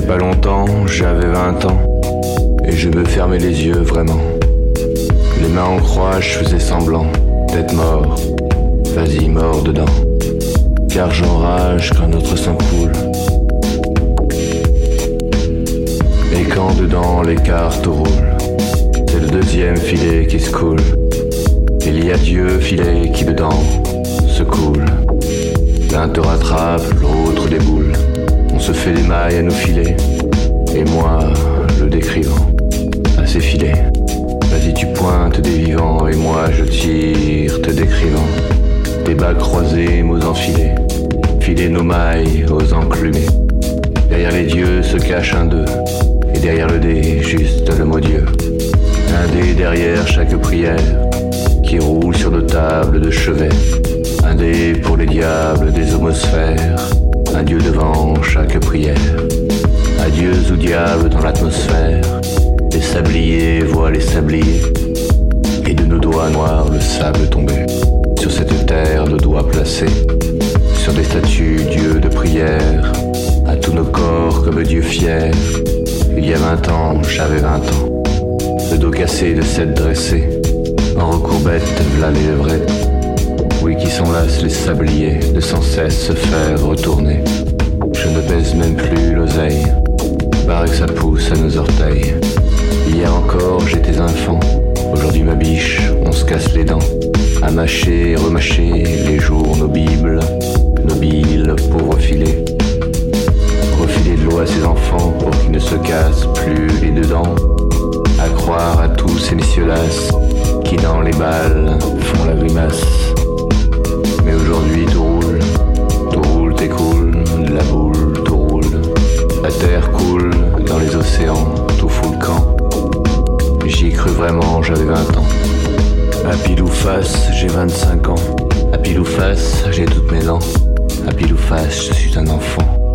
pas longtemps, j'avais 20 ans. Et je me fermais les yeux vraiment. Les mains en croix, je faisais semblant d'être mort. Vas-y, mort dedans. Car j'enrage quand notre sang coule. Et quand dedans les cartes roulent, c'est le deuxième filet qui se coule. Il y a Dieu filet qui dedans se coule. L'un te rattrape, l'autre se fait des mailles à nos filets. Et moi, le décrivant, à ses filets. Vas-y, tu pointes des vivants et moi je tire, te décrivant. Des bas croisés, mots enfilés. Filer nos mailles aux enclumés. Derrière les dieux se cache un d'eux. Et derrière le dé, juste le mot Dieu. Un dé derrière chaque prière qui roule sur nos tables de chevet. Un dé pour les diables des homosphères, un dieu devant chaque prière. Adieu ou diable dans l'atmosphère, les sabliers voient les sabliers, et de nos doigts noirs le sable tombé. Sur cette terre de doigts placés, sur des statues dieux de prière, à tous nos corps comme Dieu fier. Il y a vingt ans, j'avais vingt ans, le dos cassé de cette dressée, en recourbette, v'là les levrettes. Les sabliers de sans cesse se faire retourner. Je ne baise même plus l'oseille, barre que ça pousse à nos orteils. Hier encore j'étais enfant, aujourd'hui ma biche, on se casse les dents. À mâcher et remâcher les jours, nos bibles, nos billes, pauvres filets. Refiler de l'eau à ses enfants pour qu'ils ne se cassent plus les dedans. À croire à tous ces messieurs-las qui dans les balles font la grimace. Dans les océans, tout fout le camp. J'y ai cru vraiment, j'avais 20 ans. À pile ou face, j'ai 25 ans. À pile ou face, j'ai toutes mes dents. À pile ou face, je suis un enfant.